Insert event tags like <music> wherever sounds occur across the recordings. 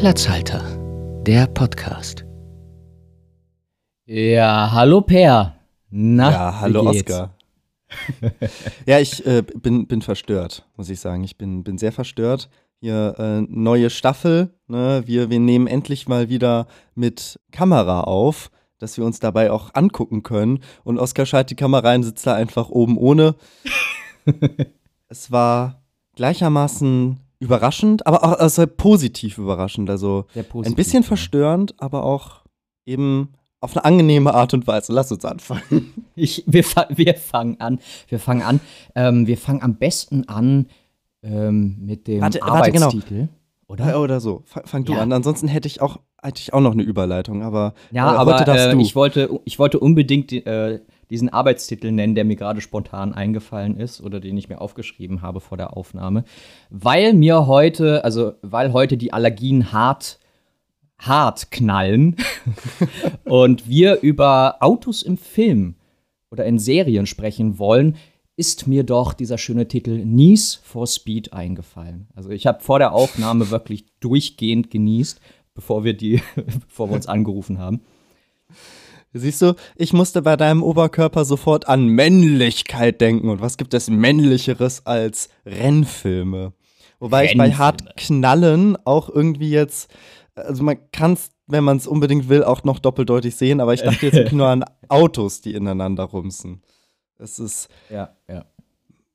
Platzhalter, der Podcast. Ja, hallo Per. Na, ja, hallo? Oskar. <laughs> ja, ich äh, bin, bin verstört, muss ich sagen. Ich bin, bin sehr verstört. Hier äh, neue Staffel. Ne? Wir, wir nehmen endlich mal wieder mit Kamera auf, dass wir uns dabei auch angucken können. Und Oskar schaltet die Kamera ein, sitzt da einfach oben ohne. <laughs> es war gleichermaßen überraschend, aber auch also positiv überraschend. Also positiv, ein bisschen ja. verstörend, aber auch eben auf eine angenehme Art und Weise. Lass uns anfangen. <laughs> Ich, wir, fa wir fangen an. Wir fangen an. Ähm, wir fangen am besten an ähm, mit dem Warte, warte, genau. Arbeitstitel. Oder? Oder so. Fang, fang du Ja. an. Ansonsten hätte ich auch, hätte ich auch noch eine Überleitung, aber Ja, äh, aber äh, du. ich, wollte, ich wollte unbedingt die, äh, diesen Arbeitstitel nennen, der mir gerade spontan eingefallen ist oder den ich mir aufgeschrieben habe vor der Aufnahme, weil mir heute, also weil heute die Allergien hart, hart knallen <laughs> und wir über Autos im Film oder in Serien sprechen wollen, ist mir doch dieser schöne Titel Niece for Speed eingefallen. Also ich habe vor der Aufnahme wirklich durchgehend genießt, bevor wir die, <laughs> bevor wir uns angerufen haben. Siehst du, ich musste bei deinem Oberkörper sofort an Männlichkeit denken. Und was gibt es Männlicheres als Rennfilme? Wobei ich bei Rennfilme. hart knallen auch irgendwie jetzt, also man kann es, wenn man es unbedingt will, auch noch doppeldeutig sehen, aber ich dachte jetzt wirklich nur an <laughs> Autos, die ineinander rumsen. Es ist, Ja, ja.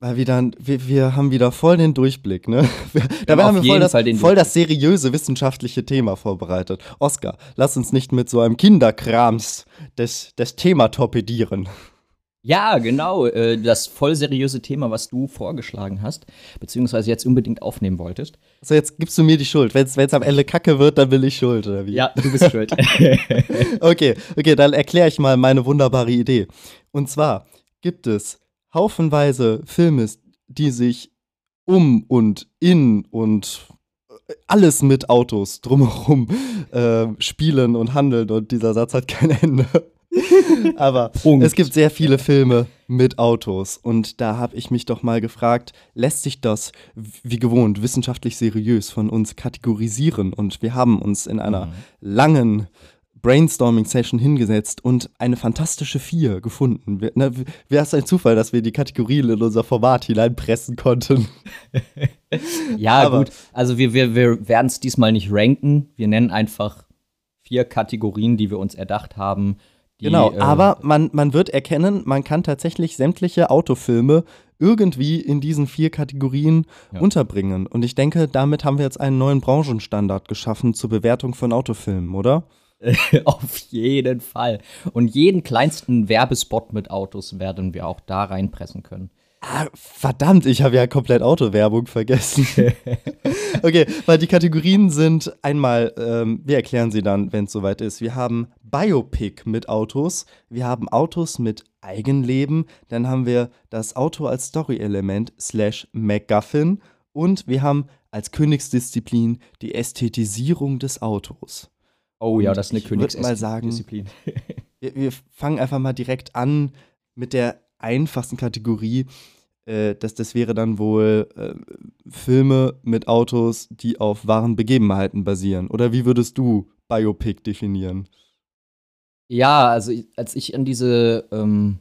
Weil wir dann, wir, wir haben wieder voll den Durchblick, ne? <laughs> Wir, dabei haben wir voll das, voll das seriöse wissenschaftliche Thema vorbereitet. Oskar, lass uns nicht mit so einem Kinderkrams das, das Thema torpedieren. Ja, genau. Äh, das voll seriöse Thema, was du vorgeschlagen hast, beziehungsweise jetzt unbedingt aufnehmen wolltest. So, jetzt gibst du mir die Schuld. Wenn es am Ende kacke wird, dann will ich Schuld, oder wie? Ja, du bist schuld. <laughs> Okay, okay, dann erkläre ich mal meine wunderbare Idee. Und zwar gibt es haufenweise Filme, die sich um und in und alles mit Autos drumherum äh, spielen und handeln und dieser Satz hat kein Ende. <laughs> Aber Punkt. es gibt sehr viele Filme mit Autos und da habe ich mich doch mal gefragt, lässt sich das wie gewohnt wissenschaftlich seriös von uns kategorisieren? Und wir haben uns in einer langen Brainstorming-Session hingesetzt und eine fantastische Vier gefunden. Wäre es ein Zufall, dass wir die Kategorien in unser Format hineinpressen konnten? <laughs> ja, Aber- gut. Also wir, wir, wir werden es diesmal nicht ranken. Wir nennen einfach vier Kategorien, die wir uns erdacht haben. Die, Genau, äh, aber man, man wird erkennen, man kann tatsächlich sämtliche Autofilme irgendwie in diesen vier Kategorien Ja. unterbringen. Und ich denke, damit haben wir jetzt einen neuen Branchenstandard geschaffen zur Bewertung von Autofilmen, oder? <laughs> Auf jeden Fall. Und jeden kleinsten Werbespot mit Autos werden wir auch da reinpressen können. Ah, verdammt, ich habe ja komplett Autowerbung vergessen. <laughs> okay, weil die Kategorien sind einmal, ähm, wir erklären sie dann, wenn es soweit ist. Wir haben Biopic mit Autos, wir haben Autos mit Eigenleben, dann haben wir das Auto als Story-Element slash MacGuffin und wir haben als Königsdisziplin die Ästhetisierung des Autos. Oh ja, das ist eine Königsdisziplin. <laughs> Wir, wir fangen einfach mal direkt an mit der einfachsten Kategorie. Äh, das, das wäre dann wohl äh, Filme mit Autos, die auf wahren Begebenheiten basieren. Oder wie würdest du Biopic definieren? Ja, also als ich an diese, ähm,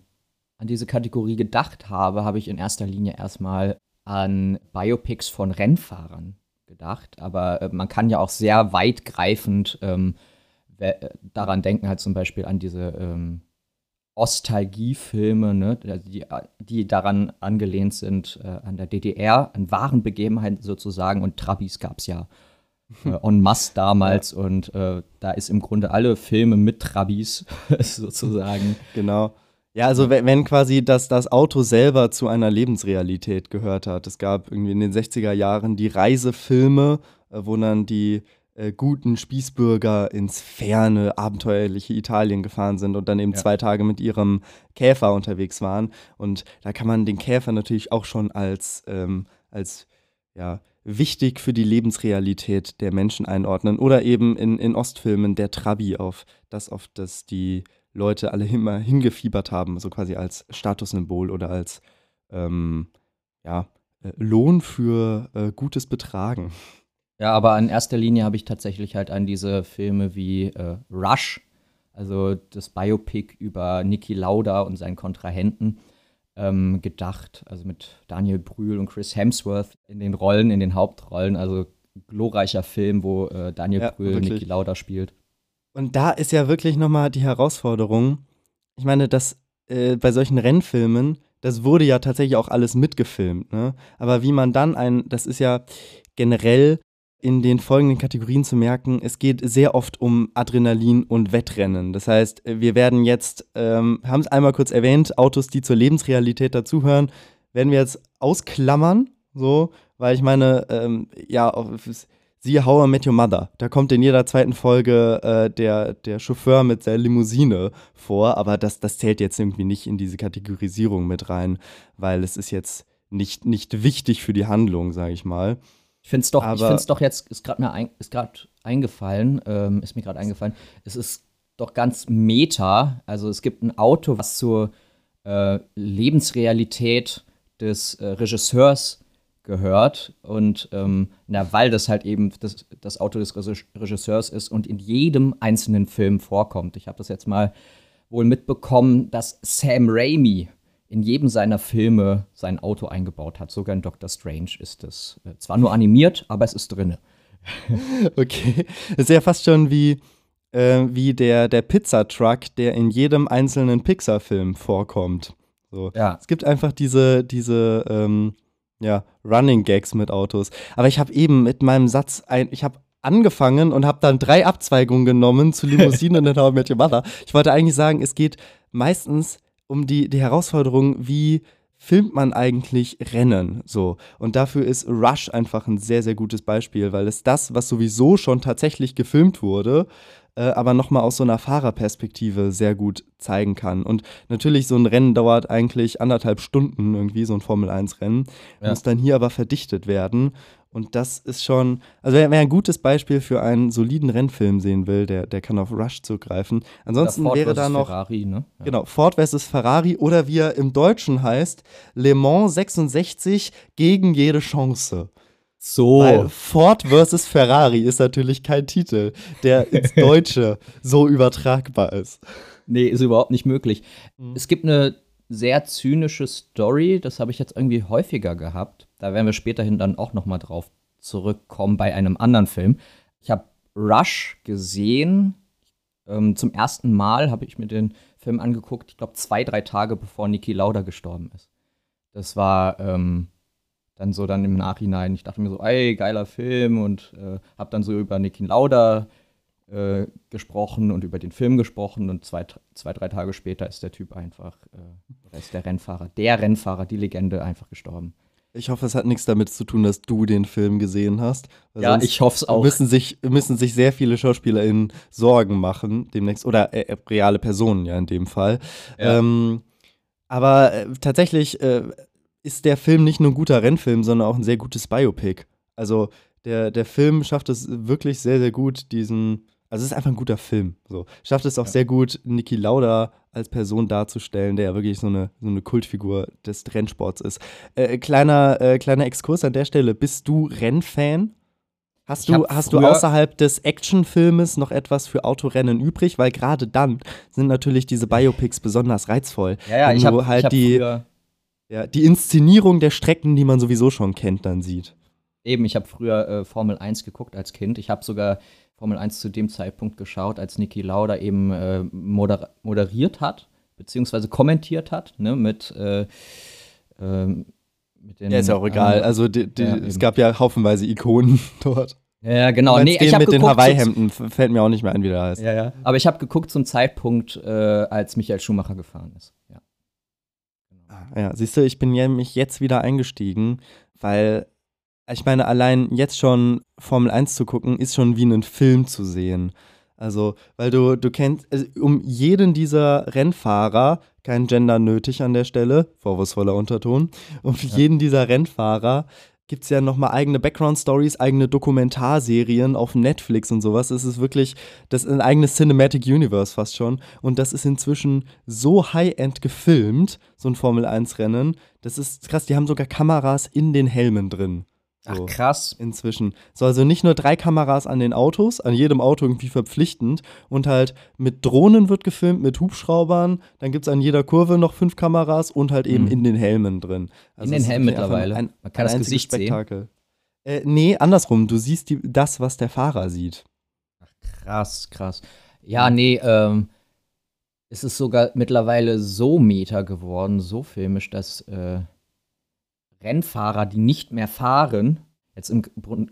an diese Kategorie gedacht habe, habe ich in erster Linie erstmal an Biopics von Rennfahrern gedacht. Aber äh, man kann ja auch sehr weitgreifend ähm, äh, daran denken, halt zum Beispiel an diese ähm, Ostalgiefilme, ne, die, die daran angelehnt sind, äh, an der DDR, an wahren Begebenheiten sozusagen. Und Trabis gab es ja <laughs> äh, en masse damals und äh, da ist im Grunde alle Filme mit Trabis <laughs> sozusagen. Genau. Ja, also wenn, wenn quasi das, das Auto selber zu einer Lebensrealität gehört hat. Es gab irgendwie in den 60er Jahren die Reisefilme, äh, wo dann die äh, guten Spießbürger ins ferne, abenteuerliche Italien gefahren sind und dann eben Ja. zwei Tage mit ihrem Käfer unterwegs waren. Und da kann man den Käfer natürlich auch schon als, ähm, als ja, wichtig für die Lebensrealität der Menschen einordnen. Oder eben in, in Ostfilmen der Trabi auf das, auf das die Leute alle immer hingefiebert haben, so quasi als Statussymbol oder als ähm, ja, äh, Lohn für äh, gutes Betragen. Ja, aber in erster Linie habe ich tatsächlich halt an diese Filme wie äh, Rush, also das Biopic über Niki Lauda und seinen Kontrahenten, ähm, gedacht. Also mit Daniel Brühl und Chris Hemsworth in den Rollen, in den Hauptrollen. Also glorreicher Film, wo äh, Daniel Ja, Brühl wirklich. Niki Lauda spielt. Und da ist ja wirklich nochmal die Herausforderung. Ich meine, dass äh, bei solchen Rennfilmen, das wurde ja tatsächlich auch alles mitgefilmt, ne? Aber wie man dann ein, das ist ja generell in den folgenden Kategorien zu merken, es geht sehr oft um Adrenalin und Wettrennen. Das heißt, wir werden jetzt, ähm, haben es einmal kurz erwähnt, Autos, die zur Lebensrealität dazugehören, werden wir jetzt ausklammern, so, weil ich meine, ähm, ja, siehe How I Met Your Mother. Da kommt in jeder zweiten Folge äh, der, der Chauffeur mit seiner Limousine vor, aber das, das zählt jetzt irgendwie nicht in diese Kategorisierung mit rein, weil es ist jetzt nicht, nicht wichtig für die Handlung, sage ich mal. Ich finde es doch, ich Aber- find's doch jetzt, ist gerade mir ein, ist grad eingefallen, ähm, ist mir gerade eingefallen, es ist doch ganz meta. Also es gibt ein Auto, was zur äh, Lebensrealität des äh, Regisseurs gehört. Und ähm, na, weil das halt eben das, das Auto des Regis- Regisseurs ist und in jedem einzelnen Film vorkommt. Ich habe das jetzt mal wohl mitbekommen, dass Sam Raimi in jedem seiner Filme sein Auto eingebaut hat. Sogar in Doctor Strange ist das äh, zwar nur animiert, aber es ist drinne. <laughs> Okay. Das ist ja fast schon wie, äh, wie der, der Pizzatruck, der in jedem einzelnen Pixar-Film vorkommt. So. Ja. Es gibt einfach diese, diese ähm, ja, Running Gags mit Autos. Aber ich habe eben mit meinem Satz, ein, ich habe angefangen und habe dann drei Abzweigungen genommen zu Limousinen <laughs> und How I Met Your Mother. Ich wollte eigentlich sagen, es geht meistens um die, die Herausforderung, wie filmt man eigentlich Rennen so und dafür ist Rush einfach ein sehr sehr gutes Beispiel, weil es das, was sowieso schon tatsächlich gefilmt wurde, äh, aber nochmal aus so einer Fahrerperspektive sehr gut zeigen kann. Und natürlich, so ein Rennen dauert eigentlich anderthalb Stunden irgendwie, so ein Formel-1-Rennen, Ja. muss dann hier aber verdichtet werden. Und das ist schon, also wer, wer ein gutes Beispiel für einen soliden Rennfilm sehen will, der, der kann auf Rush zurückgreifen. Ansonsten wäre da noch Ferrari, ne? Ja. Genau, Ford versus Ferrari oder wie er im Deutschen heißt, Le Mans 66 gegen jede Chance. So. Weil Ford versus Ferrari ist natürlich kein Titel, der ins <laughs> Deutsche so übertragbar ist. Nee, ist überhaupt nicht möglich. Mhm. Es gibt eine sehr zynische Story, das habe ich jetzt irgendwie häufiger gehabt. Da werden wir späterhin dann auch noch mal drauf zurückkommen bei einem anderen Film. Ich habe Rush gesehen. Ähm, zum ersten Mal habe ich mir den Film angeguckt, ich glaube zwei, drei Tage bevor Niki Lauda gestorben ist. Das war ähm, dann so dann im Nachhinein. Ich dachte mir so, ey, geiler Film und äh, habe dann so über Niki Lauda äh, gesprochen und über den Film gesprochen und zwei, zwei, drei Tage später ist der Typ einfach, äh, oder ist der Rennfahrer, der Rennfahrer, die Legende einfach gestorben. Ich hoffe, es hat nichts damit zu tun, dass du den Film gesehen hast. Ja, ich hoffe es auch. Müssen sich, müssen sich sehr viele SchauspielerInnen Sorgen machen, demnächst. Oder äh, äh, reale Personen ja in dem Fall. Ja. Ähm, aber äh, tatsächlich äh, ist der Film nicht nur ein guter Rennfilm, sondern auch ein sehr gutes Biopic. Also der, der Film schafft es wirklich sehr, sehr gut, diesen. Also es ist einfach ein guter Film. So. Schafft es auch Ja. sehr gut, Niki Lauda als Person darzustellen, der ja wirklich so eine, so eine Kultfigur des Rennsports ist. Äh, kleiner, äh, kleiner Exkurs an der Stelle. Bist du Rennfan? Hast Ich du, hast du außerhalb des Actionfilmes noch etwas für Autorennen übrig? Weil gerade dann sind natürlich diese Biopics besonders reizvoll. ja, ja, wenn ich du habe halt hab die, ja, die Inszenierung der Strecken, die man sowieso schon kennt, dann sieht. Eben, ich habe früher äh, Formel 1 geguckt als Kind. Ich habe sogar Formel 1 zu dem Zeitpunkt geschaut, als Niki Lauda eben äh, moder moderiert hat, beziehungsweise kommentiert hat, ne, mit, äh, ähm, mit den Ja, ist ja auch egal. Also die, die, Ja, es gab ja haufenweise Ikonen <laughs> dort. Ja, genau. Nee, den ich mit den geguckt, Hawaii-Hemden f- fällt mir auch nicht mehr ein, wie der heißt. Ja, ja. Aber ich habe geguckt zum Zeitpunkt, äh, als Michael Schumacher gefahren ist. Ja. Ja, siehst du, ich bin ja mich jetzt wieder eingestiegen, weil ich meine, allein jetzt schon Formel 1 zu gucken, ist schon wie einen Film zu sehen. Also, weil du, du kennst, also um jeden dieser Rennfahrer, kein Gender nötig an der Stelle, vorwurfsvoller Unterton, um jeden dieser Rennfahrer gibt es ja nochmal eigene Background-Stories, eigene Dokumentarserien auf Netflix und sowas. Es ist wirklich, das ist ein eigenes Cinematic Universe fast schon. Und das ist inzwischen so high-end gefilmt, so ein Formel-1-Rennen. Das ist krass, die haben sogar Kameras in den Helmen drin. So Ach, krass. inzwischen. So, also nicht nur drei Kameras an den Autos, an jedem Auto irgendwie verpflichtend. Und halt mit Drohnen wird gefilmt, mit Hubschraubern. Dann gibt es an jeder Kurve noch fünf Kameras und halt eben Mhm. in den Helmen drin. Also In den Helmen mittlerweile. Ein, Man kann das Gesicht sehen. Spektakel. Äh, nee, andersrum. Du siehst die, das, was der Fahrer sieht. Krass, krass. Ja, nee, ähm, es ist sogar mittlerweile so meta geworden, so filmisch, dass äh, Rennfahrer, die nicht mehr fahren, jetzt im,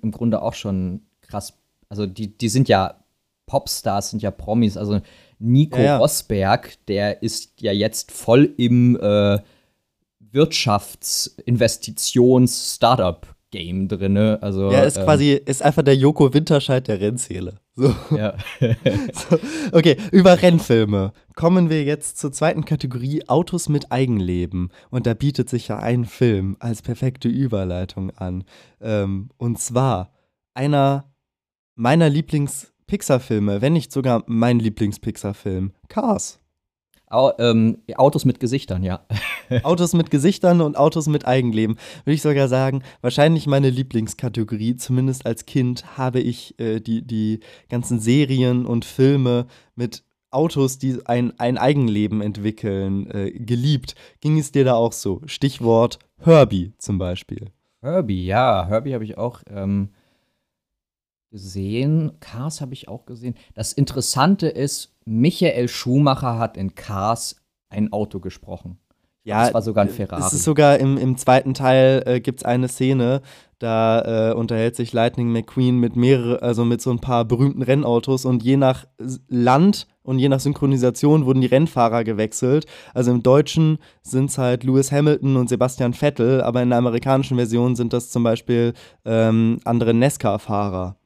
im Grunde auch schon krass, also die, die sind ja Popstars, sind ja Promis, also Nico Ja, ja. Rosberg, der ist ja jetzt voll im äh, Wirtschaftsinvestitions-Startup-Game drinne. Also, Ja, ist ähm, quasi, ist einfach der Joko Winterscheid der Rennszene. So. ja. <laughs> So, okay, über Rennfilme kommen wir jetzt zur zweiten Kategorie Autos mit Eigenleben. Und da bietet sich ja ein Film als perfekte Überleitung an. Ähm, und zwar einer meiner Lieblings-Pixar-Filme, wenn nicht sogar mein Lieblings-Pixar-Film, Cars. Au, ähm, Autos mit Gesichtern, ja. <laughs> Autos mit Gesichtern und Autos mit Eigenleben. Würde ich sogar sagen, wahrscheinlich meine Lieblingskategorie. Zumindest als Kind habe ich äh, die, die ganzen Serien und Filme mit Autos, die ein, ein Eigenleben entwickeln, äh, geliebt. Ging es dir da auch so? Stichwort Herbie zum Beispiel. Herbie, ja, Herbie habe ich auch ähm, gesehen. Cars habe ich auch gesehen. Das Interessante ist, Michael Schumacher hat in Cars ein Auto gesprochen. Ja, das war sogar ein äh, Ferrari. Es ist sogar im, im zweiten Teil äh, gibt es eine Szene, da äh, unterhält sich Lightning McQueen mit mehrere, also mit so ein paar berühmten Rennautos und je nach Land und je nach Synchronisation wurden die Rennfahrer gewechselt. Also im Deutschen sind es halt Lewis Hamilton und Sebastian Vettel, aber in der amerikanischen Version sind das zum Beispiel ähm, andere NASCAR-Fahrer.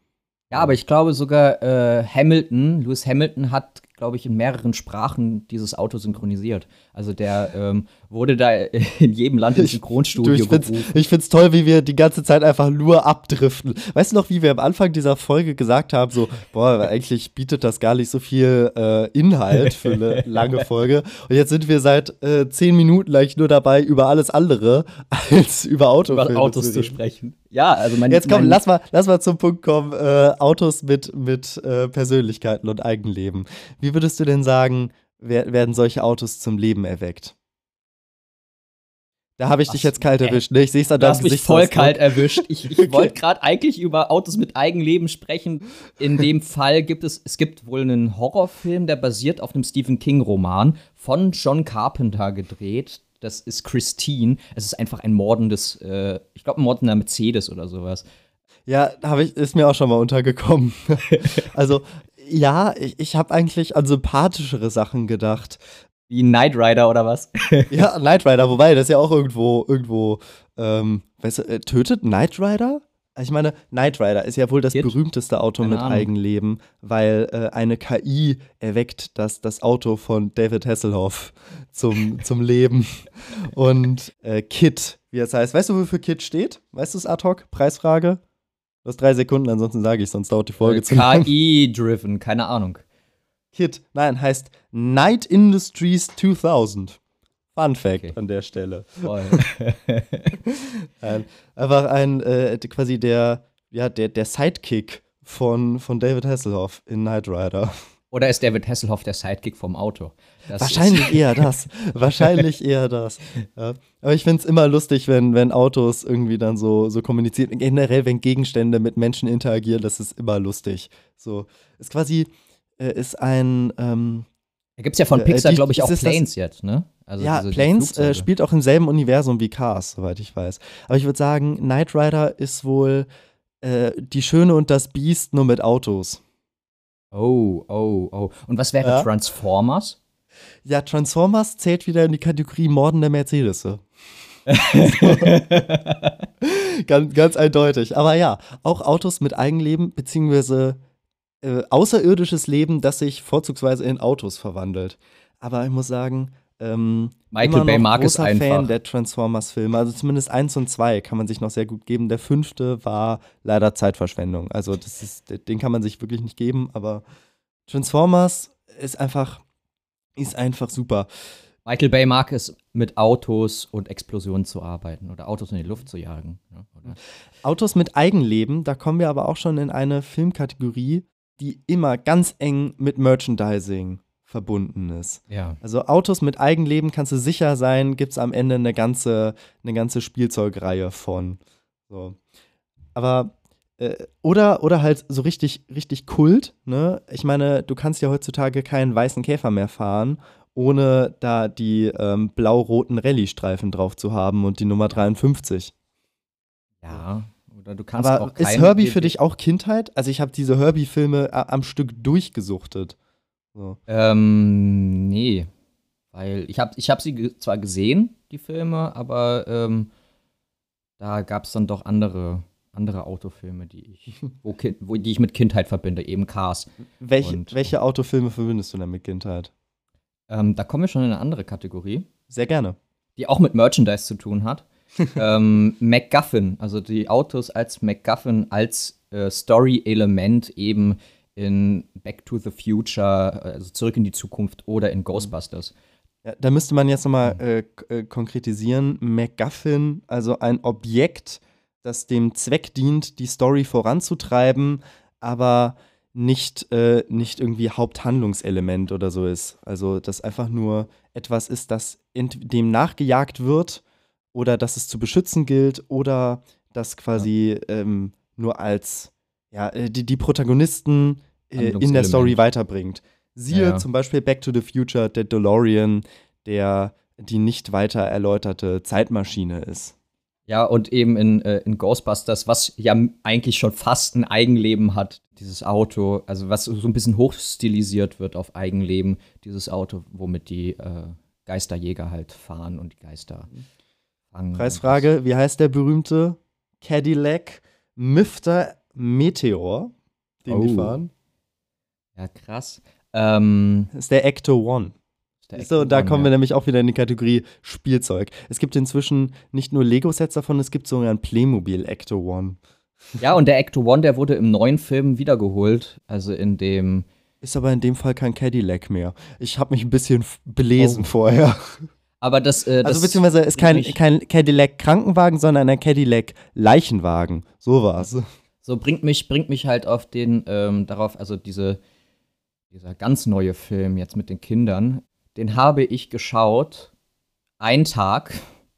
Ja, aber ich glaube sogar äh, Hamilton, Lewis Hamilton hat, glaube ich, in mehreren Sprachen dieses Auto synchronisiert. Also der ähm, wurde da <laughs> in jedem Land Du, Synchronstudio ich find's, gerufen. ich find's toll, wie wir die ganze Zeit einfach nur abdriften. Weißt du noch, wie wir am Anfang dieser Folge gesagt haben, so, boah, eigentlich bietet das gar nicht so viel äh, Inhalt für eine <laughs> lange Folge. Und jetzt sind wir seit äh, zehn Minuten eigentlich nur dabei, über alles andere als über Autofilme über Autos zu reden. sprechen. Ja, also mein Jetzt komm, mein, lass mal, lass mal zum Punkt kommen. Äh, Autos mit, mit äh, Persönlichkeiten und Eigenleben. Wie würdest du denn sagen, wer, werden solche Autos zum Leben erweckt? Da habe ich dich Was? jetzt kalt Äh, erwischt. Ne? Ich sehe es an Du deinem hast mich voll kalt erwischt. Ich, ich <laughs> wollte gerade eigentlich über Autos mit Eigenleben sprechen. In dem <laughs> Fall gibt es, es gibt wohl einen Horrorfilm, der basiert auf einem Stephen King-Roman von John Carpenter gedreht. Das ist Christine. Es ist einfach ein mordendes, äh, ich glaube, ein mordender Mercedes oder sowas. Ja, habe ich, ist mir auch schon mal untergekommen. <laughs> also, ja, ich, ich habe eigentlich an sympathischere Sachen gedacht. Wie Knight Rider oder was? Ja, <laughs> Knight Rider, wobei das ja auch irgendwo, irgendwo, ähm, weißt du, äh, tötet Knight Rider? Ich meine, Knight Rider ist ja wohl das Kid? berühmteste Auto Keine mit Ahnung. Eigenleben, weil äh, eine KI erweckt das, das Auto von David Hasselhoff zum, <laughs> zum Leben. Und äh, Kit, wie es heißt. Weißt du, wofür Kit steht? Weißt du es ad hoc? Preisfrage? Du hast drei Sekunden, ansonsten sage ich, sonst dauert die Folge zu lang. KI-driven, keine Ahnung. Kit, nein, heißt Night Industries 2000. Fun Fact Okay. an der Stelle. Voll. <laughs> Ein, einfach ein, äh, quasi der, ja, der, der Sidekick von, von David Hasselhoff in Knight Rider. Oder ist David Hasselhoff der Sidekick vom Auto? Das Wahrscheinlich eher <laughs> das. Wahrscheinlich eher das. Ja. Aber ich finde es immer lustig, wenn, wenn Autos irgendwie dann so, so kommunizieren. Generell, wenn Gegenstände mit Menschen interagieren, das ist immer lustig. So, ist quasi, äh, ist ein, ähm, Da gibt es ja von Äh, Pixar, die- glaube ich, ist auch es das- Planes jetzt, ne? Also ja, diese- die Planes äh, spielt auch im selben Universum wie Cars, soweit ich weiß. Aber ich würde sagen, Knight Rider ist wohl äh, die Schöne und das Biest nur mit Autos. Oh, oh, oh. Und was wäre Ja. Transformers? Ja, Transformers zählt wieder in die Kategorie mordende Mercedes. so. <laughs> ganz, ganz eindeutig. Aber ja, auch Autos mit Eigenleben, beziehungsweise äh, außerirdisches Leben, das sich vorzugsweise in Autos verwandelt. Aber ich muss sagen, ähm, Michael Bay mag es großer einfach. Fan der Transformers-Filme. Also zumindest eins und zwei kann man sich noch sehr gut geben. Der fünfte war leider Zeitverschwendung. Also das ist, den kann man sich wirklich nicht geben. Aber Transformers ist einfach, ist einfach super. Michael Bay mag es, mit Autos und Explosionen zu arbeiten oder Autos in die Luft zu jagen. Ne? Oder Autos mit Eigenleben, da kommen wir aber auch schon in eine Filmkategorie, die immer ganz eng mit Merchandising verbunden ist. Ja. Also Autos mit Eigenleben kannst du sicher sein, gibt es am Ende eine ganze, eine ganze Spielzeugreihe von. So. Aber äh, oder, oder halt so richtig, richtig Kult, ne? Ich meine, du kannst ja heutzutage keinen weißen Käfer mehr fahren, ohne da die ähm, blau-roten Rallye-Streifen drauf zu haben und die Nummer 53. Ja, oder du kannst Aber auch ist Herbie für dich auch Kindheit? Also ich habe diese Herbie-Filme a- am Stück durchgesuchtet. So. Ähm, nee. Weil ich habe ich hab sie zwar gesehen, die Filme, aber ähm, da gab es dann doch andere, andere Autofilme, die ich, <laughs> wo, kind, wo, die ich mit Kindheit verbinde, eben Cars. Welche, Und- welche Autofilme verbindest du denn mit Kindheit? Ähm, da kommen wir schon in eine andere Kategorie, Sehr gerne. die auch mit Merchandise zu tun hat. <laughs> ähm, MacGuffin, also die Autos als MacGuffin, als äh, Story-Element eben in Back to the Future, also zurück in die Zukunft oder in Ghostbusters. Ja, da müsste man jetzt nochmal äh, äh, konkretisieren. MacGuffin, also ein Objekt, das dem Zweck dient, die Story voranzutreiben, aber nicht, äh, nicht irgendwie Haupthandlungselement oder so ist. Also, das einfach nur etwas ist, das dem nachgejagt wird oder dass es zu beschützen gilt oder das quasi ähm, nur als ja, äh, die, die Protagonisten äh, in der. Story weiterbringt. Siehe Ja, ja. zum Beispiel Back to the Future, der DeLorean, der die nicht weiter erläuterte Zeitmaschine ist. Ja, und eben in, äh, in Ghostbusters, was ja eigentlich schon fast ein Eigenleben hat, dieses Auto, also was so ein bisschen hochstilisiert wird auf Eigenleben, dieses Auto, womit die äh, Geisterjäger halt fahren und die Geister fangen. Preisfrage: Wie heißt der berühmte Cadillac Mifter Meteor, den die Oh. fahren? Ja, krass. Ähm, Das ist der Ecto One. der So, da Ecto-One, kommen wir ja. nämlich auch wieder in die Kategorie Spielzeug. Es gibt inzwischen nicht nur Lego-Sets davon, es gibt sogar ein Playmobil Ecto One. Ja, und der Ecto One, der wurde im neuen Film wiedergeholt. Also in dem. Ist aber in dem Fall kein Cadillac mehr. Ich habe mich ein bisschen belesen Oh. vorher. Aber das. Äh, das Also beziehungsweise ist kein, kein Cadillac Krankenwagen, sondern ein Cadillac Leichenwagen. So war's. So bringt mich, bringt mich halt auf den, ähm, darauf, also diese, dieser ganz neue Film jetzt mit den Kindern, den habe ich geschaut, einen Tag,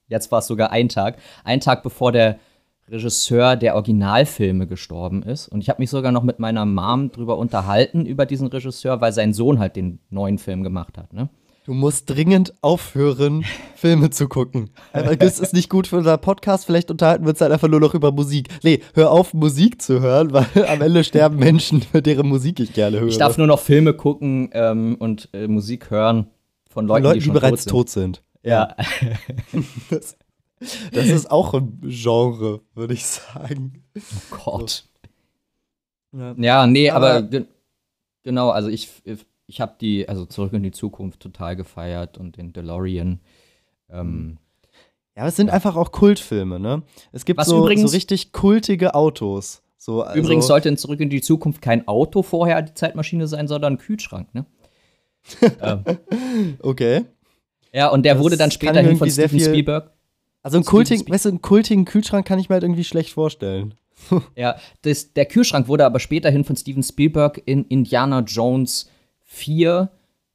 jetzt war es sogar ein Tag, einen Tag bevor der Regisseur der Originalfilme gestorben ist. Und ich habe mich sogar noch mit meiner Mom drüber unterhalten, über diesen Regisseur, weil sein Sohn halt den neuen Film gemacht hat, ne? Du musst dringend aufhören, Filme zu gucken. Das ist nicht gut für unser Podcast. Vielleicht unterhalten wir uns dann einfach nur noch über Musik. Nee, hör auf, Musik zu hören, <laughs> weil am Ende sterben Menschen, für deren Musik ich gerne höre. Ich darf nur noch Filme gucken ähm, und äh, Musik hören von Leuten, Leuten, die, die, schon bereits tot tot sind. sind. Ja. <laughs> Das, das ist auch ein Genre, würde ich sagen. Oh Gott. Ja. Ja, nee, aber, Aber- ge genau, also ich, ich habe die, also zurück in die Zukunft total gefeiert und den DeLorean. Ähm, Ja, aber es sind Ja. einfach auch Kultfilme, ne? Es gibt so, übrigens- so richtig kultige Autos. So, also, Übrigens sollte in Zurück in die Zukunft kein Auto vorher die Zeitmaschine sein, sondern ein Kühlschrank, ne? <laughs> ähm, Okay. ja, und der Das wurde dann später hin von Steven Spielberg. Also einen kultigen, weißt du, einen kultigen Kühlschrank kann ich mir halt irgendwie schlecht vorstellen. <laughs> Ja, das, der Kühlschrank wurde aber späterhin von Steven Spielberg in Indiana Jones 4,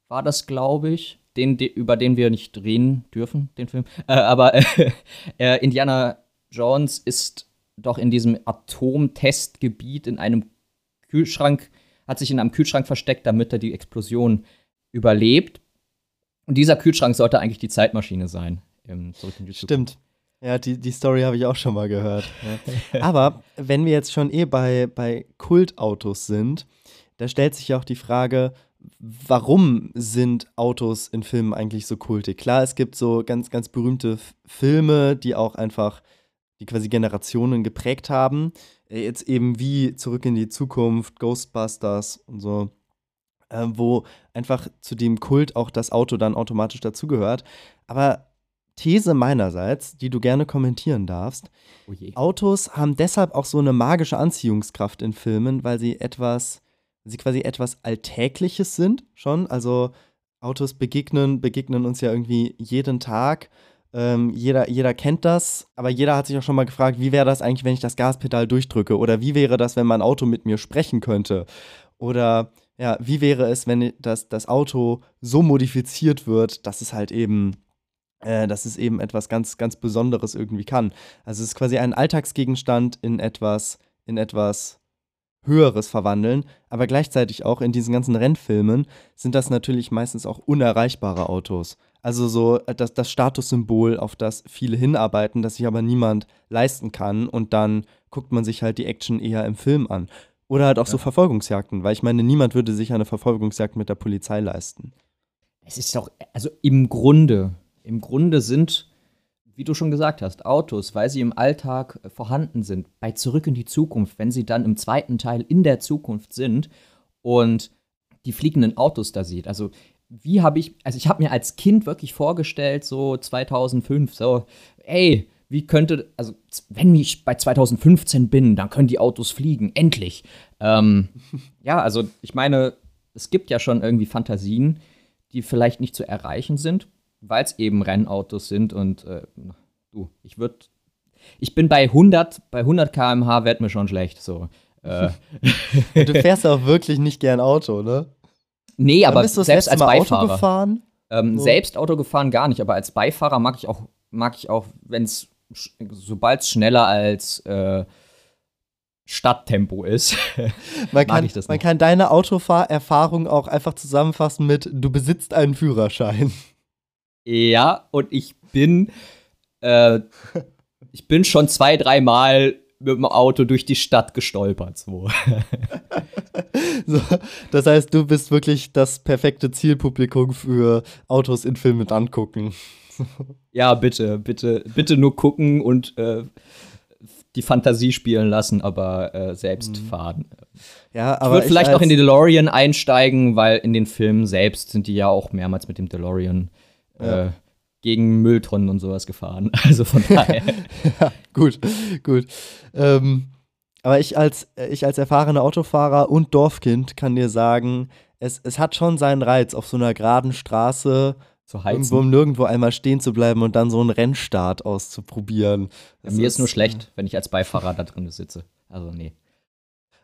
war das, glaube ich, den, de, über den wir nicht reden dürfen, den Film. Äh, aber <laughs> äh, Indiana Jones ist doch in diesem Atomtestgebiet in einem Kühlschrank, hat sich in einem Kühlschrank versteckt, damit er die Explosion überlebt. Und dieser Kühlschrank sollte eigentlich die Zeitmaschine sein. Zukunft. Stimmt. Ja, die, die Story habe ich auch schon mal gehört. Ja. <laughs> Aber wenn wir jetzt schon eh bei, bei Kultautos sind, da stellt sich ja auch die Frage, warum sind Autos in Filmen eigentlich so kultig? Klar, es gibt so ganz, ganz berühmte Filme, die auch einfach, die quasi Generationen geprägt haben. Äh, Jetzt eben wie Zurück in die Zukunft, Ghostbusters und so, äh, wo einfach zu dem Kult auch das Auto dann automatisch dazugehört. Aber These meinerseits, die du gerne kommentieren darfst. Oh. Autos haben deshalb auch so eine magische Anziehungskraft in Filmen, weil sie etwas, sie quasi etwas Alltägliches sind schon. Also Autos begegnen, begegnen uns ja irgendwie jeden Tag. ähm, jeder, jeder kennt das, aber jeder hat sich auch schon mal gefragt, wie wäre das eigentlich, wenn ich das Gaspedal durchdrücke? Oder wie wäre das, wenn mein Auto mit mir sprechen könnte? Oder ja, wie wäre es, wenn das, das Auto so modifiziert wird, dass es halt eben, äh, dass es eben etwas ganz, ganz Besonderes irgendwie kann? Also es ist quasi ein Alltagsgegenstand in etwas, in etwas Höheres verwandeln, aber gleichzeitig auch in diesen ganzen Rennfilmen sind das natürlich meistens auch unerreichbare Autos. Also so äh, das, das Statussymbol, auf das viele hinarbeiten, das sich aber niemand leisten kann und dann guckt man sich halt die Action eher im Film an. Oder halt auch ja. so Verfolgungsjagden, weil ich meine, niemand würde sich eine Verfolgungsjagd mit der Polizei leisten. Es ist doch, also im Grunde, im Grunde sind, wie du schon gesagt hast, Autos, weil sie im Alltag vorhanden sind, bei Zurück in die Zukunft, wenn sie dann im zweiten Teil in der Zukunft sind und die fliegenden Autos da sieht. Also wie habe ich, also ich habe mir als Kind wirklich vorgestellt, so 2005, so, ey, wie könnte, also wenn ich bei 2015 bin, dann können die Autos fliegen, endlich. Ähm, <laughs> ja, also ich meine, es gibt ja schon irgendwie Fantasien, die vielleicht nicht zu erreichen sind, weil es eben Rennautos sind und äh, du, ich würde, ich bin bei 100, bei 100 km/h wird mir schon schlecht, so. Äh. <laughs> du fährst auch wirklich nicht gern Auto, ne? Nee, aber selbst als Beifahrer. Auto gefahren? Ähm, so. Selbst Auto gefahren gar nicht, aber als Beifahrer mag ich auch, mag ich auch, wenn es, sobald es schneller als äh, Stadttempo ist, <laughs> man kann, Man kann deine Autofahrerfahrung auch einfach zusammenfassen mit, du besitzt einen Führerschein. Ja, und ich bin, äh, ich bin schon zwei, dreimal mit dem Auto durch die Stadt gestolpert. So. <laughs> so, das heißt, du bist wirklich das perfekte Zielpublikum für Autos in Filmen angucken. <laughs> ja, bitte, bitte, bitte nur gucken und äh, die Fantasie spielen lassen, aber äh, selbst mhm. fahren. Ja, aber ich würde vielleicht auch in die DeLorean einsteigen, weil in den Filmen selbst sind die ja auch mehrmals mit dem DeLorean ja. äh, gegen Mülltonnen und sowas gefahren. <laughs> Also von daher. <laughs> ja, gut, gut. Ähm, aber ich als, ich als erfahrener Autofahrer und Dorfkind kann dir sagen, es, es hat schon seinen Reiz, auf so einer geraden Straße zu heizen. Irgendwo nirgendwo einmal stehen zu bleiben und dann so einen Rennstart auszuprobieren. Ja, mir ist, ist nur schlecht, wenn ich als Beifahrer da drin sitze. Also nee.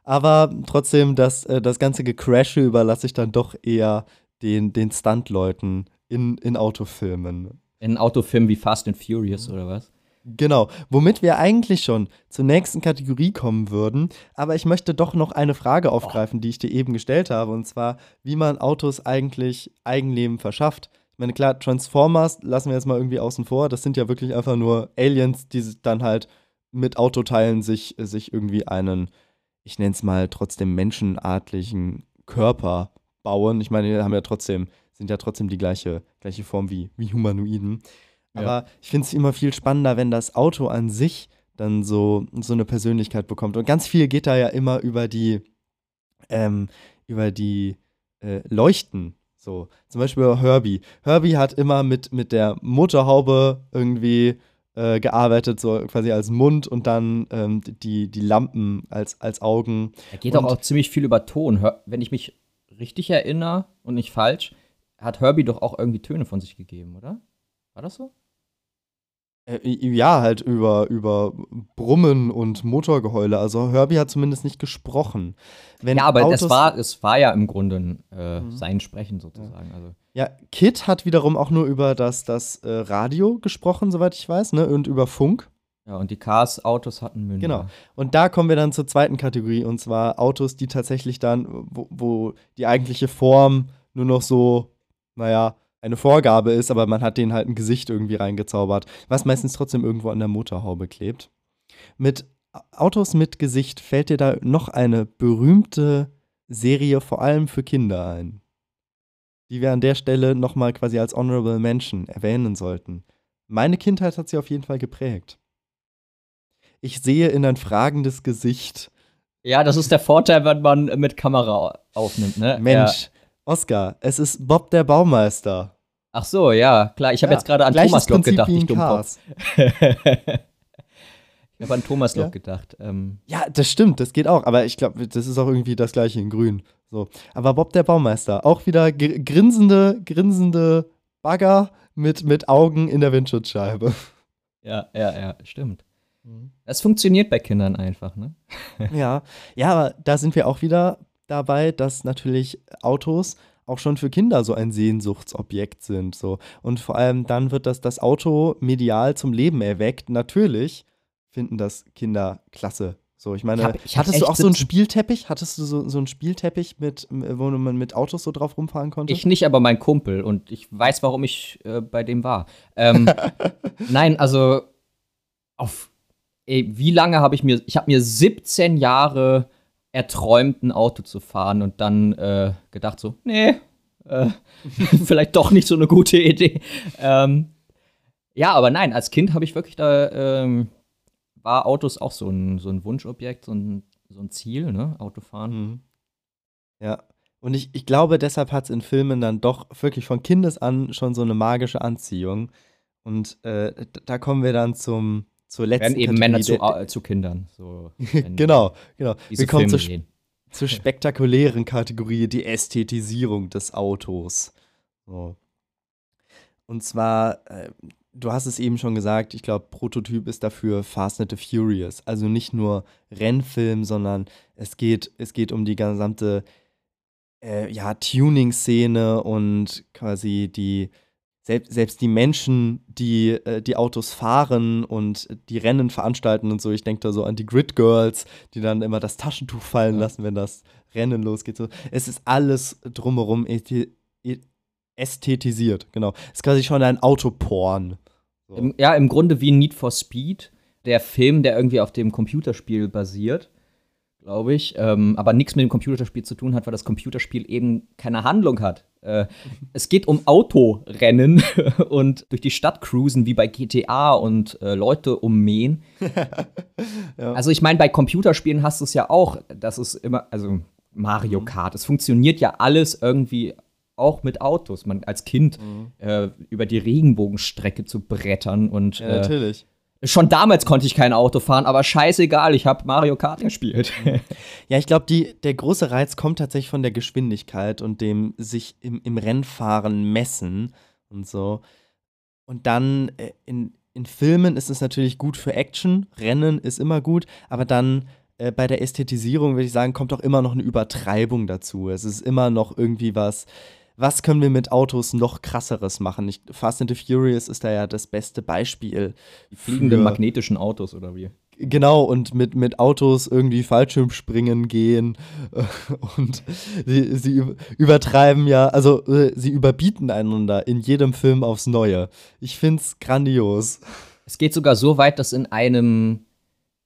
Aber trotzdem, das, äh, das ganze Gecrashe überlasse ich dann doch eher den, den Stuntleuten in, in Autofilmen in Autofilmen wie Fast and Furious oder was? Genau, womit wir eigentlich schon zur nächsten Kategorie kommen würden. Aber ich möchte doch noch eine Frage aufgreifen, oh. die ich dir eben gestellt habe, und zwar, wie man Autos eigentlich Eigenleben verschafft. Ich meine, klar, Transformers lassen wir jetzt mal irgendwie außen vor. Das sind ja wirklich einfach nur Aliens, die dann halt mit Autoteilen sich, sich irgendwie einen, ich nenne es mal, trotzdem menschenartlichen Körper bauen. Ich meine, die haben ja trotzdem sind ja trotzdem die gleiche, gleiche Form wie, wie Humanoiden. Aber ja. ich finde es immer viel spannender, wenn das Auto an sich dann so, so eine Persönlichkeit bekommt. Und ganz viel geht da ja immer über die, ähm, über die äh, Leuchten. So, zum Beispiel Herbie. Herbie hat immer mit, mit der Motorhaube irgendwie äh, gearbeitet, so quasi als Mund und dann ähm, die, die Lampen als, als Augen. Er geht und, auch ziemlich viel über Ton. Wenn ich mich richtig erinnere und nicht falsch, hat Herbie doch auch irgendwie Töne von sich gegeben, oder? War das so? Äh, ja, halt über, über Brummen und Motorgeheule. Also Herbie hat zumindest nicht gesprochen. Wenn ja, aber es war, es war ja im Grunde äh, mhm. sein Sprechen sozusagen. Ja. Also. ja, Kit hat wiederum auch nur über das, das äh, Radio gesprochen, soweit ich weiß, ne? Und über Funk. Ja, und die Cars, Autos hatten Münder. Genau. Und da kommen wir dann zur zweiten Kategorie, und zwar Autos, die tatsächlich dann, wo, wo die eigentliche Form nur noch so naja, eine Vorgabe ist, aber man hat denen halt ein Gesicht irgendwie reingezaubert, was meistens trotzdem irgendwo an der Motorhaube klebt. Mit Autos mit Gesicht fällt dir da noch eine berühmte Serie vor allem für Kinder ein, die wir an der Stelle nochmal quasi als Honorable Mention erwähnen sollten. Meine Kindheit hat sie auf jeden Fall geprägt. Ich sehe in ein fragendes Gesicht. Ja, das ist der Vorteil, wenn man mit Kamera aufnimmt, ne? Mensch, ja. Oscar, es ist Bob der Baumeister. Ach so, ja, klar. Ich habe ja, jetzt gerade an Thomas Lock gedacht, <laughs> ich Dummkopf. ich habe an Thomas Lock ja. gedacht. Ähm. Ja, das stimmt, das geht auch. Aber ich glaube, das ist auch irgendwie das gleiche in Grün. So. Aber Bob der Baumeister, auch wieder grinsende, grinsende Bagger mit, mit Augen in der Windschutzscheibe. <laughs> Ja, ja, ja, stimmt. Das funktioniert bei Kindern einfach, ne? ja, ja, aber da sind wir auch wieder dabei, dass natürlich Autos auch schon für Kinder so ein Sehnsuchtsobjekt sind. So. Und vor allem dann wird das, das Auto medial zum Leben erweckt. Natürlich finden das Kinder klasse. So, ich meine, Ich hab- ich hattest du auch so einen Spielteppich? Hattest du so, so einen Spielteppich, mit, wo man mit Autos so drauf rumfahren konnte? Ich nicht, aber mein Kumpel. Und ich weiß, warum ich äh, bei dem war. Ähm, <laughs> nein, also auf ey, wie lange habe ich mir, ich habe mir 17 Jahre erträumt, ein Auto zu fahren und dann äh, gedacht so, nee, äh, <laughs> vielleicht doch nicht so eine gute Idee. Ähm, ja, aber nein, als Kind habe ich wirklich da, ähm, war Autos auch so ein, so ein Wunschobjekt, so ein, so ein Ziel, ne, Autofahren. Mhm. Ja. Und ich, ich glaube, deshalb hat es in Filmen dann doch wirklich von Kindes an schon so eine magische Anziehung. Und äh, da kommen wir dann zum, zur letzten Werden eben Kategorie Männer zu, äh, zu Kindern. So, <laughs> Genau, genau. Wir kommen zur, zur spektakulären Kategorie, die Ästhetisierung des Autos. So. Und zwar, äh, du hast es eben schon gesagt, ich glaube, Prototyp ist dafür Fast and the Furious. Also nicht nur Rennfilm, sondern es geht, es geht um die gesamte äh, ja, Tuning-Szene und quasi die, selbst, selbst die Menschen, die äh, die Autos fahren und die Rennen veranstalten und so. Ich denke da so an die Grid Girls, die dann immer das Taschentuch fallen Ja. lassen, wenn das Rennen losgeht. So. Es ist alles drumherum ästhetisiert, genau. Es ist quasi schon ein Autoporn. So. Ja, im Grunde wie Need for Speed, der Film, der irgendwie auf dem Computerspiel basiert, glaube ich, ähm, aber nichts mit dem Computerspiel zu tun hat, weil das Computerspiel eben keine Handlung hat. Äh, es geht um Autorennen <laughs> und durch die Stadt cruisen wie bei GTA und äh, Leute ummähen. <laughs> Ja. Also ich meine, bei Computerspielen hast du es ja auch, das ist immer, also Mario Kart, es funktioniert ja alles irgendwie auch mit Autos. Man als Kind äh, über die Regenbogenstrecke zu brettern und ja, äh, natürlich. Schon damals konnte ich kein Auto fahren, aber scheißegal, ich habe Mario Kart <laughs> gespielt. <laughs> Ja, ich glaube, der große Reiz kommt tatsächlich von der Geschwindigkeit und dem sich im, im Rennfahren messen und so. Und dann äh, in, in Filmen ist es natürlich gut für Action, Rennen ist immer gut, aber dann äh, bei der Ästhetisierung würde ich sagen, kommt auch immer noch eine Übertreibung dazu. Es ist immer noch irgendwie was. Was können wir mit Autos noch krasseres machen? Ich, Fast and the Furious ist da ja das beste Beispiel. Fliegende für- magnetischen Autos oder wie? Genau, und mit, mit Autos irgendwie Fallschirmspringen gehen äh, und sie, sie üb- übertreiben ja, also äh, sie überbieten einander in jedem Film aufs Neue. Ich find's grandios. Es geht sogar so weit, dass in einem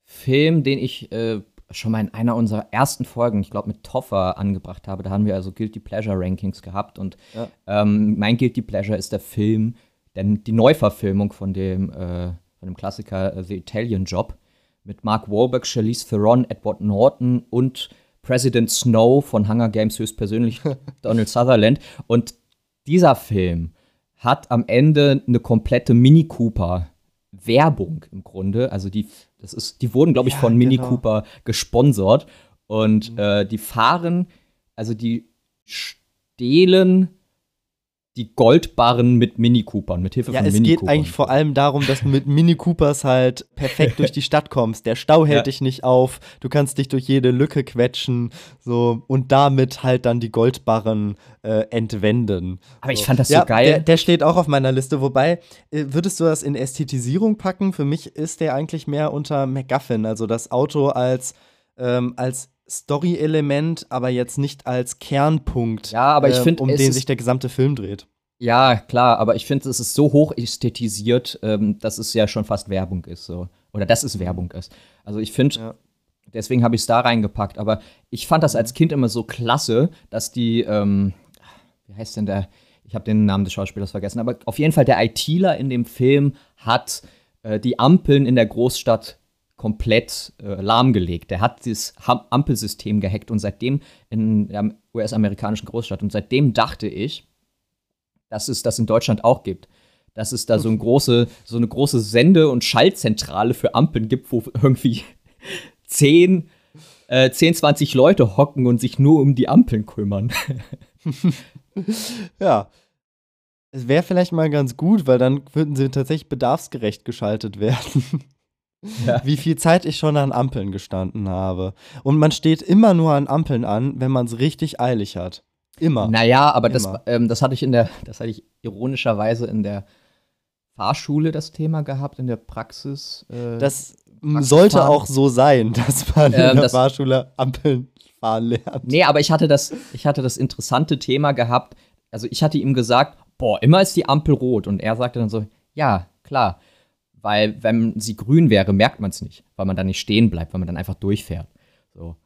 Film, den ich äh, schon mal in einer unserer ersten Folgen, ich glaube mit Toffer angebracht habe, da haben wir also Guilty Pleasure Rankings gehabt und Ja. ähm, mein Guilty Pleasure ist der Film, denn die Neuverfilmung von dem, äh, von dem Klassiker äh, The Italian Job mit Mark Wahlberg, Charlize Theron, Edward Norton und President Snow von Hunger Games höchstpersönlich <laughs> Donald Sutherland und dieser Film hat am Ende eine komplette Mini Cooper Werbung im Grunde. Also die, das ist, die wurden, glaube ich, Ja, von Mini genau. Cooper gesponsert. Und äh, die fahren, also die stehlen die Goldbarren mit Mini Coopern, mit Hilfe Ja, von es Mini geht Coopern. eigentlich vor allem darum, dass du mit Mini Coopers halt perfekt durch die <laughs> Stadt kommst. Der Stau hält Ja. dich nicht auf, du kannst dich durch jede Lücke quetschen, so und damit halt dann die Goldbarren äh, entwenden. Aber ich fand das ja, so geil. Der, der steht auch auf meiner Liste. Wobei, äh, würdest du das in Ästhetisierung packen? Für mich ist der eigentlich mehr unter MacGuffin, also das Auto als, ähm, als Story-Element, aber jetzt nicht als Kernpunkt, Ja, aber ich äh, find, um es den sich der gesamte Film dreht. Ja, klar, aber ich finde, es ist so hoch ästhetisiert, ähm, dass es ja schon fast Werbung ist. So. Oder dass es Werbung ist. Also ich finde, Ja. deswegen habe ich es da reingepackt. Aber ich fand das als Kind immer so klasse, dass die, ähm, wie heißt denn der? Ich habe den Namen des Schauspielers vergessen, aber auf jeden Fall der ITler in dem Film hat äh, die Ampeln in der Großstadt komplett äh, lahmgelegt. Der hat dieses Ham Ampelsystem gehackt und seitdem in der US-amerikanischen Großstadt und seitdem dachte ich, dass es das in Deutschland auch gibt. Dass es da so, ein große, so eine große Sende- und Schaltzentrale für Ampeln gibt, wo irgendwie <laughs> 10, äh, 10, 20 Leute hocken und sich nur um die Ampeln kümmern. <laughs> Ja. es wäre vielleicht mal ganz gut, weil dann würden sie tatsächlich bedarfsgerecht geschaltet werden. Ja. <laughs> Wie viel Zeit ich schon an Ampeln gestanden habe. Und man steht immer nur an Ampeln an, wenn man es richtig eilig hat. Immer. Naja, aber das, ähm, das hatte ich in der, das hatte ich ironischerweise in der Fahrschule das Thema gehabt, in der Praxis. Äh, das sollte auch so sein, <laughs> dass man ähm, in der Fahrschule Ampeln fahren lernt. Nee, aber ich hatte das, ich hatte das interessante Thema gehabt. Also ich hatte ihm gesagt, boah, immer ist die Ampel rot. Und er sagte dann so, ja, klar. Weil wenn sie grün wäre, merkt man es nicht, weil man dann nicht stehen bleibt, weil man dann einfach durchfährt. So.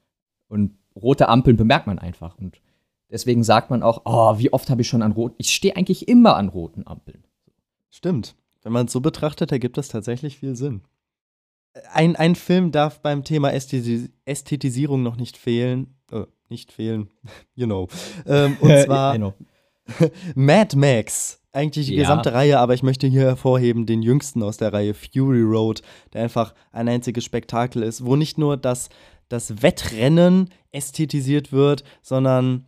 Und rote Ampeln bemerkt man einfach. Und deswegen sagt man auch, oh, wie oft habe ich schon an roten. Ich stehe eigentlich immer an roten Ampeln. Stimmt. Wenn man es so betrachtet, ergibt das tatsächlich viel Sinn. Ein, ein Film darf beim Thema Ästhetis Ästhetisierung noch nicht fehlen. Äh, nicht fehlen, <laughs> you know. Ähm, und <laughs> zwar know. <laughs> Mad Max. Eigentlich die ja. gesamte Reihe, aber ich möchte hier hervorheben den jüngsten aus der Reihe, Fury Road, der einfach ein einziges Spektakel ist, wo nicht nur das, das Wettrennen ästhetisiert wird, sondern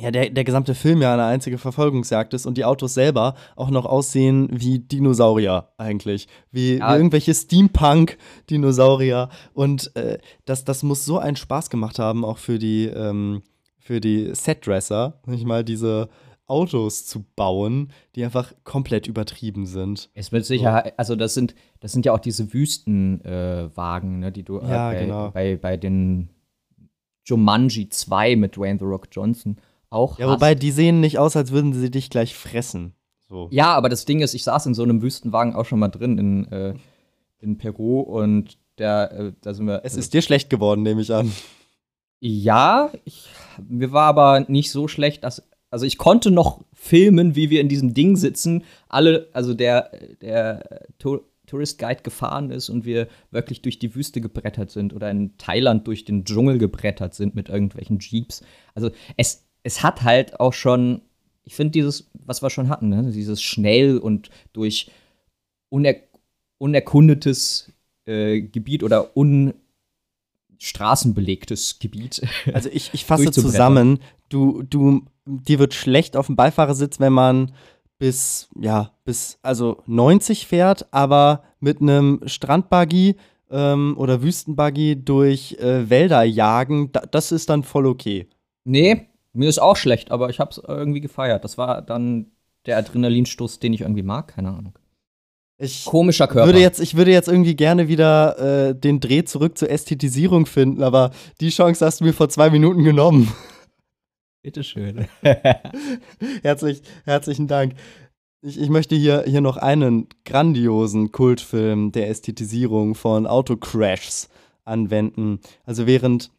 ja, der, der gesamte Film ja eine einzige Verfolgungsjagd ist und die Autos selber auch noch aussehen wie Dinosaurier eigentlich. Wie, ja. wie irgendwelche Steampunk-Dinosaurier. Und äh, das, das muss so einen Spaß gemacht haben, auch für die, ähm, für die Setdresser, nicht mal diese Autos zu bauen, die einfach komplett übertrieben sind. Es wird sicher, also das sind, das sind ja auch diese Wüstenwagen, äh, ne, die du äh, ja, bei, genau. bei, bei den Jumanji 2 mit Dwayne The Rock Johnson auch Ja, hast. wobei die sehen nicht aus, als würden sie dich gleich fressen. So. Ja, aber das Ding ist, ich saß in so einem Wüstenwagen auch schon mal drin in, äh, in Peru und der, äh, da sind wir. Es ist dir schlecht geworden, nehme ich an. Ja, ich, mir war aber nicht so schlecht, dass. Also ich konnte noch filmen, wie wir in diesem Ding sitzen. Alle, also der, der Tour Tourist Guide gefahren ist und wir wirklich durch die Wüste gebrettert sind oder in Thailand durch den Dschungel gebrettert sind mit irgendwelchen Jeeps. Also es, es hat halt auch schon, ich finde dieses, was wir schon hatten, ne? dieses schnell und durch uner unerkundetes äh, Gebiet oder unstraßenbelegtes Gebiet. Also ich, ich fasse <laughs> zusammen, du, du, dir wird schlecht auf dem Beifahrersitz, wenn man bis, ja, bis, also 90 fährt, aber mit einem Strandbuggy ähm, oder Wüstenbuggy durch äh, Wälder jagen, da, das ist dann voll okay. Nee, mir ist auch schlecht, aber ich hab's irgendwie gefeiert. Das war dann der Adrenalinstoß, den ich irgendwie mag, keine Ahnung. Ich Komischer Körper. Würde jetzt, ich würde jetzt irgendwie gerne wieder äh, den Dreh zurück zur Ästhetisierung finden, aber die Chance hast du mir vor zwei Minuten genommen. <laughs> Bitteschön. <laughs> <laughs> Herzlich, herzlichen Dank. Ich, ich möchte hier, hier noch einen grandiosen Kultfilm der Ästhetisierung von Autocrashs anwenden. Also während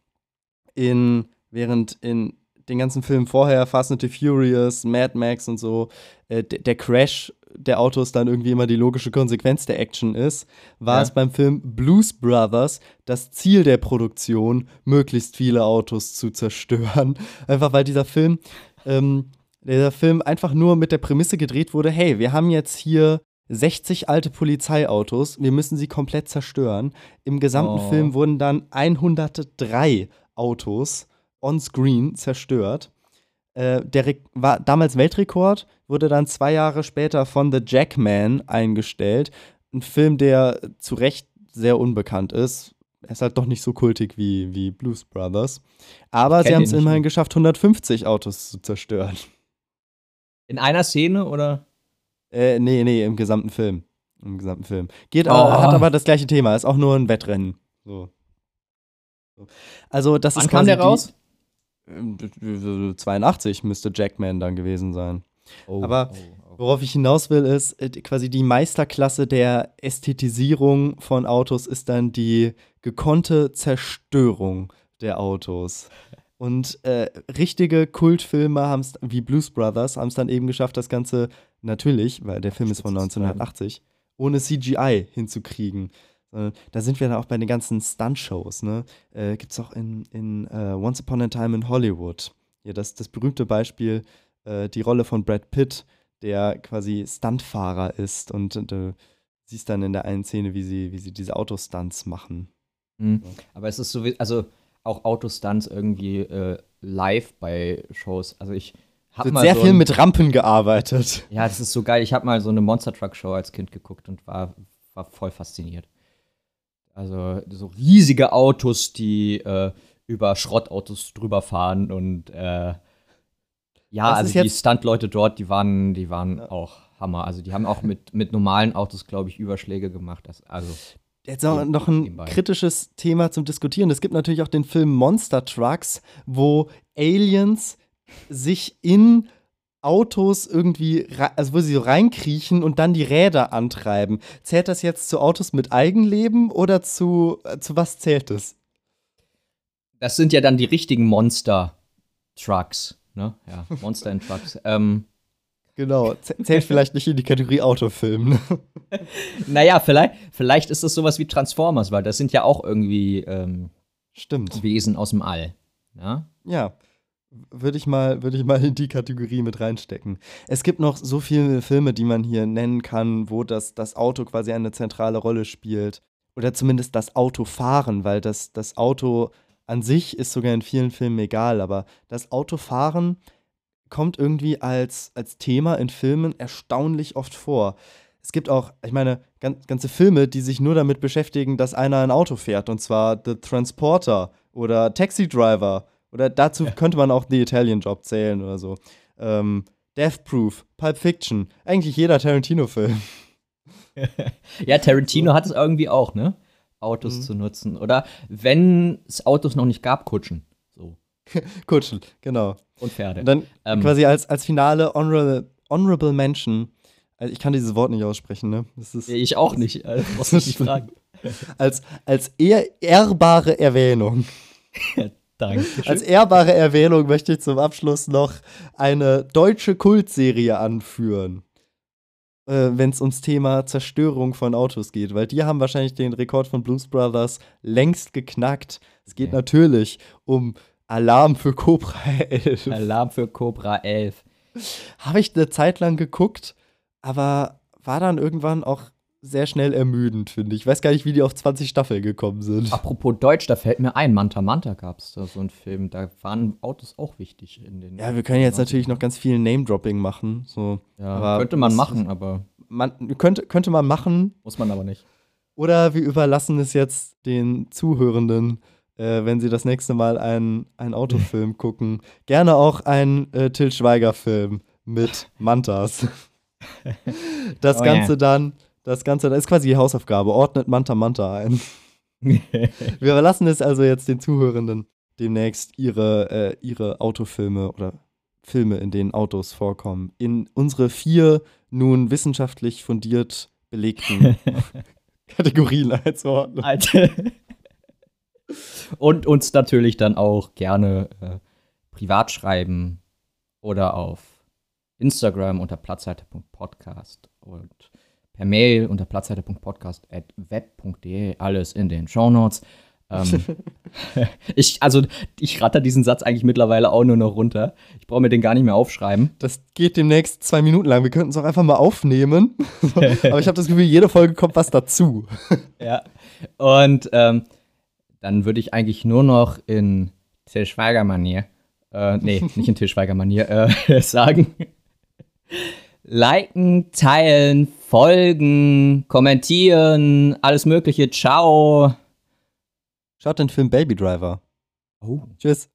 in, während in den ganzen Film vorher, Fast and the Furious, Mad Max und so, äh, der Crash der Autos dann irgendwie immer die logische Konsequenz der Action ist, war ja. es beim Film Blues Brothers das Ziel der Produktion, möglichst viele Autos zu zerstören. <laughs> Einfach weil dieser Film, ähm, dieser Film einfach nur mit der Prämisse gedreht wurde, hey, wir haben jetzt hier 60 alte Polizeiautos, wir müssen sie komplett zerstören. Im gesamten oh. Film wurden dann 103 Autos on-screen zerstört. Äh, der Re war damals Weltrekord, wurde dann zwei Jahre später von The Jackman eingestellt. Ein Film, der zu Recht sehr unbekannt ist. Er ist halt doch nicht so kultig wie, wie Blues Brothers. Aber sie haben es immerhin geschafft, 150 Autos zu zerstören. In einer Szene oder? Äh, nee, nee, im gesamten Film. Im gesamten Film. Geht, oh. hat aber das gleiche Thema, ist auch nur ein Wettrennen. So. Also, das Wann ist kam der raus? 82 müsste Jackman dann gewesen sein. Oh, Aber oh, oh. worauf ich hinaus will, ist äh, quasi die Meisterklasse der Ästhetisierung von Autos ist dann die gekonnte Zerstörung der Autos. Und äh, richtige Kultfilme haben es, wie Blues Brothers, haben es dann eben geschafft, das Ganze natürlich, weil der Film ist von 1980, ohne CGI hinzukriegen. Äh, da sind wir dann auch bei den ganzen Stunt-Shows. Ne? Äh, Gibt es auch in, in uh, Once Upon a Time in Hollywood. Ja, das, das berühmte Beispiel, äh, die Rolle von Brad Pitt, der quasi Stuntfahrer ist und, und äh, siehst dann in der einen Szene, wie sie, wie sie diese Autostunts machen. Mhm. Ja. Aber es ist so, wie, also auch Autostunts irgendwie äh, live bei Shows. Also ich hab Wird mal sehr so viel ein- mit Rampen gearbeitet. Ja, das ist so geil. Ich habe mal so eine Monster Truck Show als Kind geguckt und war, war voll fasziniert. Also so riesige Autos, die äh, über Schrottautos drüber fahren und äh, ja, also die Stuntleute dort, die waren, die waren auch Hammer. Also die haben auch mit, mit normalen Autos, glaube ich, Überschläge gemacht. Das, also Jetzt noch, Neben- noch ein kritisches Thema zum Diskutieren. Es gibt natürlich auch den Film Monster Trucks, wo Aliens sich in Autos irgendwie, also wo sie so reinkriechen und dann die Räder antreiben. Zählt das jetzt zu Autos mit Eigenleben oder zu, äh, zu was zählt es? das sind ja dann die richtigen Monster Trucks. Ne? Ja, <laughs> Monster in Trucks. ähm, Genau, zäh- zählt vielleicht nicht in die Kategorie Autofilm. ne? <laughs> naja, vielleicht, vielleicht ist das sowas wie Transformers, weil das sind ja auch irgendwie ähm. Wesen aus dem All. Ja? Ja, würde ich, mal, würde ich mal in die Kategorie mit reinstecken. Es gibt noch so viele Filme, die man hier nennen kann, wo das, das Auto quasi eine zentrale Rolle spielt. Oder zumindest das Autofahren, weil das, das Auto an sich ist sogar in vielen Filmen egal, aber das Autofahren kommt irgendwie als, als Thema in Filmen erstaunlich oft vor. Es gibt auch, ich meine, gan ganze Filme, die sich nur damit beschäftigen, dass einer ein Auto fährt, und zwar The Transporter oder Taxi Driver. Oder dazu könnte man auch The Italian Job zählen oder so. Ähm, Death Proof, Pulp Fiction, eigentlich jeder Tarantino-Film. <laughs> ja, Tarantino hat es irgendwie auch, ne? Autos Mhm. zu nutzen. Oder wenn es Autos noch nicht gab, Kutschen. So. <laughs> Kutschen, genau. Und Pferde. Und dann Ähm. quasi als, als Finale Honorable, Honorable Mention. Also ich kann dieses Wort nicht aussprechen, ne? Das ist ich auch nicht. Äh, muss mich nicht fragen. <laughs> als, als ehr, ehrbare Erwähnung. Danke. Als ehrbare Erwähnung möchte ich zum Abschluss noch eine deutsche Kultserie anführen. Äh, Wenn es ums Thema Zerstörung von Autos geht, weil die haben wahrscheinlich den Rekord von Blues Brothers längst geknackt. Es geht Okay. natürlich um Alarm für Cobra 11. Alarm für Cobra 11. Habe ich eine Zeit lang geguckt, aber war dann irgendwann auch sehr schnell ermüdend, finde ich. Ich weiß gar nicht, wie die auf 20 Staffeln gekommen sind. Apropos Deutsch, da fällt mir ein, Manta Manta gab es da so einen Film. Da waren Autos auch wichtig in den. Ja, wir können jetzt natürlich noch ganz viel Name-Dropping machen. So. Ja, könnte man machen, aber Man, könnte, könnte man machen. muss man aber nicht. Oder wir überlassen es jetzt den Zuhörenden, äh, wenn sie das nächste Mal einen, einen Autofilm <laughs> gucken. Gerne auch einen äh, Till Schweiger-Film mit Mantas. <laughs> Das Oh, Ganze ja. dann, das Ganze, das ist quasi die Hausaufgabe. Ordnet Manta Manta ein. <laughs> Wir überlassen es also jetzt den Zuhörenden demnächst ihre, äh, ihre Autofilme oder Filme, in denen Autos vorkommen, in unsere vier nun wissenschaftlich fundiert belegten <laughs> Kategorien einzuordnen. Alter. <laughs> Und uns natürlich dann auch gerne äh, privat schreiben oder auf Instagram unter platzseite.podcast und per Mail unter platzseite.podcast.web.de, alles in den Shownotes. Ähm, <laughs> <laughs> ich, also, ich ratter diesen Satz eigentlich mittlerweile auch nur noch runter. Ich brauche mir den gar nicht mehr aufschreiben. Das geht demnächst zwei Minuten lang. Wir könnten es auch einfach mal aufnehmen. <laughs> Aber ich habe das Gefühl, jede Folge kommt was dazu. Ja. Und ähm, dann würde ich eigentlich nur noch in Till Schweiger-Manier, äh, nee, nicht in Till Schweiger-Manier, äh, sagen. Liken, teilen, folgen, kommentieren, alles Mögliche. Ciao. Schaut den Film Baby Driver. Oh. Tschüss.